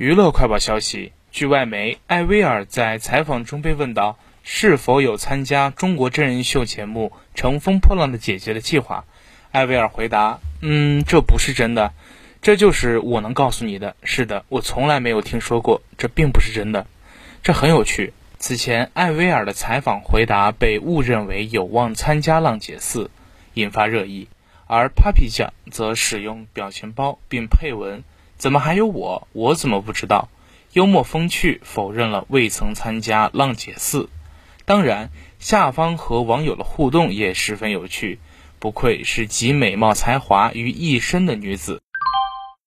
娱乐快报消息：据外媒，艾薇儿在采访中被问到是否有参加中国真人秀节目《乘风破浪的姐姐》的计划，艾薇儿回答：“嗯，这不是真的，这就是我能告诉你的。是的，我从来没有听说过，这并不是真的。这很有趣。此前，艾薇儿的采访回答被误认为有望参加《浪姐四》，引发热议，而 Papi 酱则使用表情包并配文。”怎么还有我？我怎么不知道？幽默风趣，否认了未曾参加《浪姐四》。当然，下方和网友的互动也十分有趣，不愧是集美貌才华于一身的女子。